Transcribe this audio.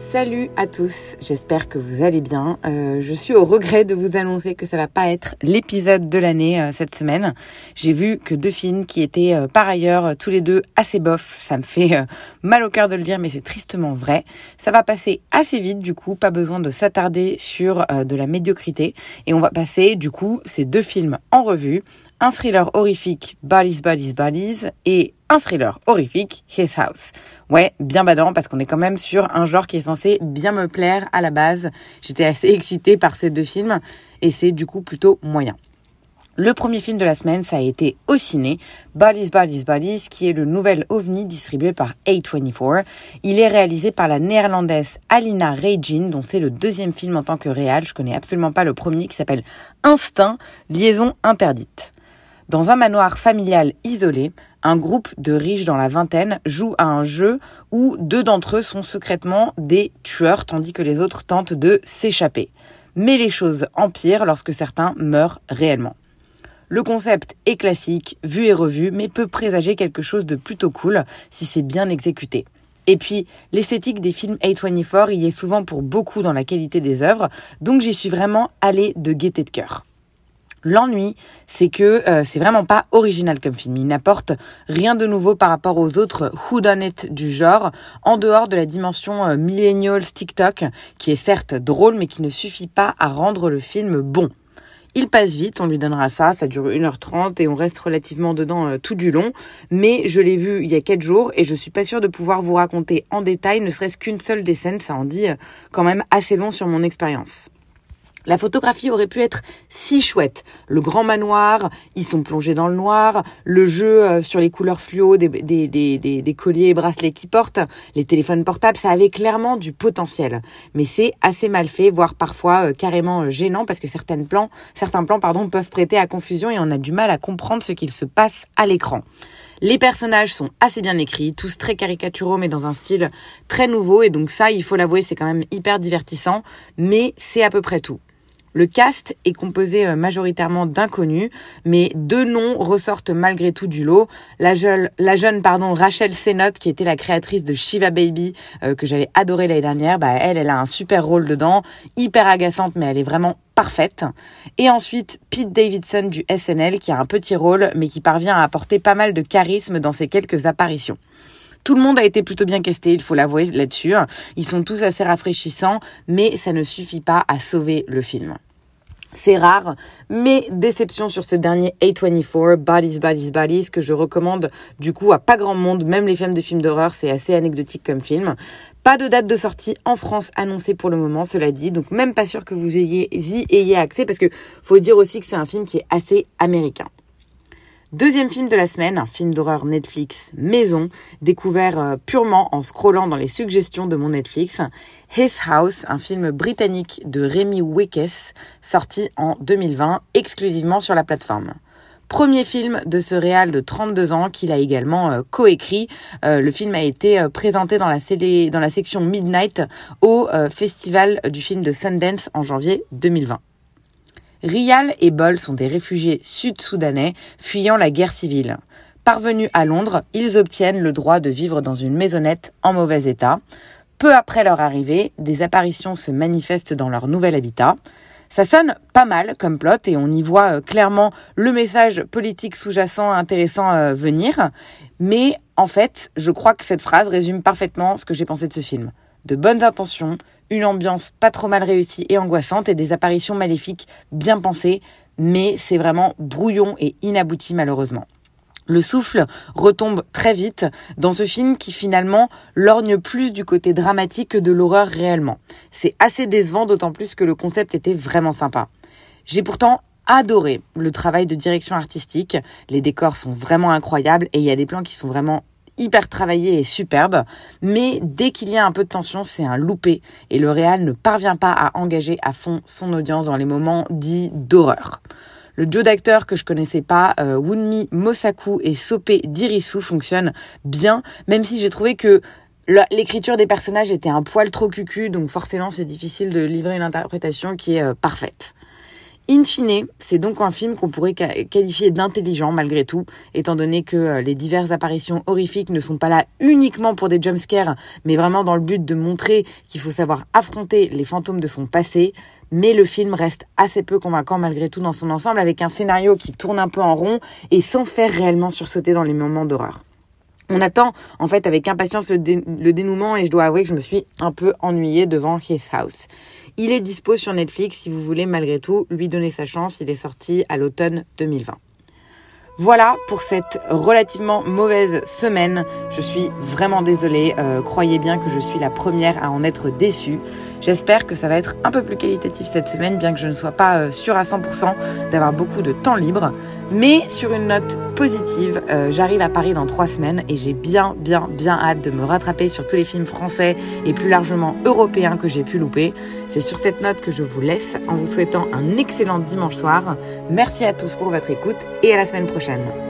Salut à tous, j'espère que vous allez bien. Euh, je suis au regret de vous annoncer que ça va pas être l'épisode de l'année euh, cette semaine. J'ai vu que deux films qui étaient euh, par ailleurs euh, tous les deux assez bof. Ça me fait euh, mal au cœur de le dire, mais c'est tristement vrai. Ça va passer assez vite du coup, pas besoin de s'attarder sur euh, de la médiocrité. Et on va passer du coup ces deux films en revue. Un thriller horrifique, Bodies, Bodies, Bodies, et un thriller horrifique, His House. Ouais, bien badant parce qu'on est quand même sur un genre qui est censé bien me plaire à la base. J'étais assez excitée par ces deux films et c'est du coup plutôt moyen. Le premier film de la semaine, ça a été au ciné, Bodies, Bodies, Bodies, qui est le nouvel ovni distribué par A24. Il est réalisé par la néerlandaise Alina Regin, dont c'est le deuxième film en tant que réal. Je connais absolument pas le premier qui s'appelle Instinct, liaison interdite. Dans un manoir familial isolé, un groupe de riches dans la vingtaine joue à un jeu où deux d'entre eux sont secrètement des tueurs tandis que les autres tentent de s'échapper. Mais les choses empirent lorsque certains meurent réellement. Le concept est classique, vu et revu, mais peut présager quelque chose de plutôt cool si c'est bien exécuté. Et puis, l'esthétique des films A24 y est souvent pour beaucoup dans la qualité des œuvres, donc j'y suis vraiment allée de gaieté de cœur. L'ennui, c'est que euh, c'est vraiment pas original comme film. Il n'apporte rien de nouveau par rapport aux autres whodunit du genre, en dehors de la dimension euh, millennials TikTok, qui est certes drôle, mais qui ne suffit pas à rendre le film bon. Il passe vite, on lui donnera ça, ça dure 1h30 et on reste relativement dedans euh, tout du long. Mais je l'ai vu il y a 4 jours et je suis pas sûre de pouvoir vous raconter en détail, ne serait-ce qu'une seule des scènes, ça en dit euh, quand même assez long sur mon expérience. La photographie aurait pu être si chouette. Le grand manoir, ils sont plongés dans le noir, le jeu euh, sur les couleurs fluo des, colliers et bracelets qu'ils portent, les téléphones portables, ça avait clairement du potentiel. Mais c'est assez mal fait, voire parfois euh, carrément euh, gênant parce que certains plans, certains plans pardon, peuvent prêter à confusion et on a du mal à comprendre ce qu'il se passe à l'écran. Les personnages sont assez bien écrits, tous très caricaturaux mais dans un style très nouveau et donc ça, il faut l'avouer, c'est quand même hyper divertissant, mais c'est à peu près tout. Le cast est composé euh, majoritairement d'inconnus, mais deux noms ressortent malgré tout du lot. La jeune, la jeune Rachel Sennott, qui était la créatrice de Shiva Baby, euh, que j'avais adoré l'année dernière, bah, elle, elle a un super rôle dedans, hyper agaçante, mais elle est vraiment parfaite. Et ensuite, Pete Davidson du SNL, qui a un petit rôle, mais qui parvient à apporter pas mal de charisme dans ses quelques apparitions. Tout le monde a été plutôt bien casté, il faut l'avouer là-dessus. Ils sont tous assez rafraîchissants, mais ça ne suffit pas à sauver le film. C'est rare, mais déception sur ce dernier A24, Bodies, Bodies, Bodies, que je recommande du coup à pas grand monde, même les fans de films d'horreur, c'est assez anecdotique comme film. Pas de date de sortie en France annoncée pour le moment, cela dit, donc même pas sûr que vous ayez, y ayez accès, parce que faut dire aussi que c'est un film qui est assez américain. Deuxième film de la semaine, un film d'horreur Netflix maison, découvert euh, purement en scrollant dans les suggestions de mon Netflix. His House, un film britannique de Rémi Wickes, sorti en 2020, exclusivement sur la plateforme. Premier film de ce réal de 32 ans qu'il a également euh, coécrit. Euh, le film a été présenté dans la, section Midnight au festival du film de Sundance en janvier 2020. Rial et Bol sont des réfugiés sud-soudanais fuyant la guerre civile. Parvenus à Londres, ils obtiennent le droit de vivre dans une maisonnette en mauvais état. Peu après leur arrivée, des apparitions se manifestent dans leur nouvel habitat. Ça sonne pas mal comme plot et on y voit euh, clairement le message politique sous-jacent intéressant euh, venir. Mais en fait, je crois que cette phrase résume parfaitement ce que j'ai pensé de ce film. De bonnes intentions, une ambiance pas trop mal réussie et angoissante et des apparitions maléfiques bien pensées, mais c'est vraiment brouillon et inabouti malheureusement. Le souffle retombe très vite dans ce film qui finalement lorgne plus du côté dramatique que de l'horreur réellement. C'est assez décevant d'autant plus que le concept était vraiment sympa. J'ai pourtant adoré le travail de direction artistique, les décors sont vraiment incroyables et il y a des plans qui sont vraiment hyper travaillé et superbe, mais dès qu'il y a un peu de tension, c'est un loupé et le réal ne parvient pas à engager à fond son audience dans les moments dits d'horreur. Le duo d'acteurs que je connaissais pas, euh, Wunmi Mosaku et Sope Dirisu fonctionnent bien, même si j'ai trouvé que l'écriture des personnages était un poil trop cucu, donc forcément c'est difficile de livrer une interprétation qui est euh, parfaite. In fine, c'est donc un film qu'on pourrait qualifier d'intelligent malgré tout, étant donné que euh, les diverses apparitions horrifiques ne sont pas là uniquement pour des jumpscares, mais vraiment dans le but de montrer qu'il faut savoir affronter les fantômes de son passé. Mais le film reste assez peu convaincant malgré tout dans son ensemble, avec un scénario qui tourne un peu en rond et sans faire réellement sursauter dans les moments d'horreur. On attend en fait avec impatience le, dénouement et je dois avouer que je me suis un peu ennuyée devant His House. Il est dispo sur Netflix si vous voulez malgré tout lui donner sa chance. Il est sorti à l'automne 2020. Voilà pour cette relativement mauvaise semaine. Je suis vraiment désolée. Euh, croyez bien que je suis la première à en être déçue. J'espère que ça va être un peu plus qualitatif cette semaine, bien que je ne sois pas euh, sûre à 100% d'avoir beaucoup de temps libre. Mais sur une note positive, euh, j'arrive à Paris dans trois semaines et j'ai bien, bien, bien hâte de me rattraper sur tous les films français et plus largement européens que j'ai pu louper. C'est sur cette note que je vous laisse en vous souhaitant un excellent dimanche soir. Merci à tous pour votre écoute et à la semaine prochaine.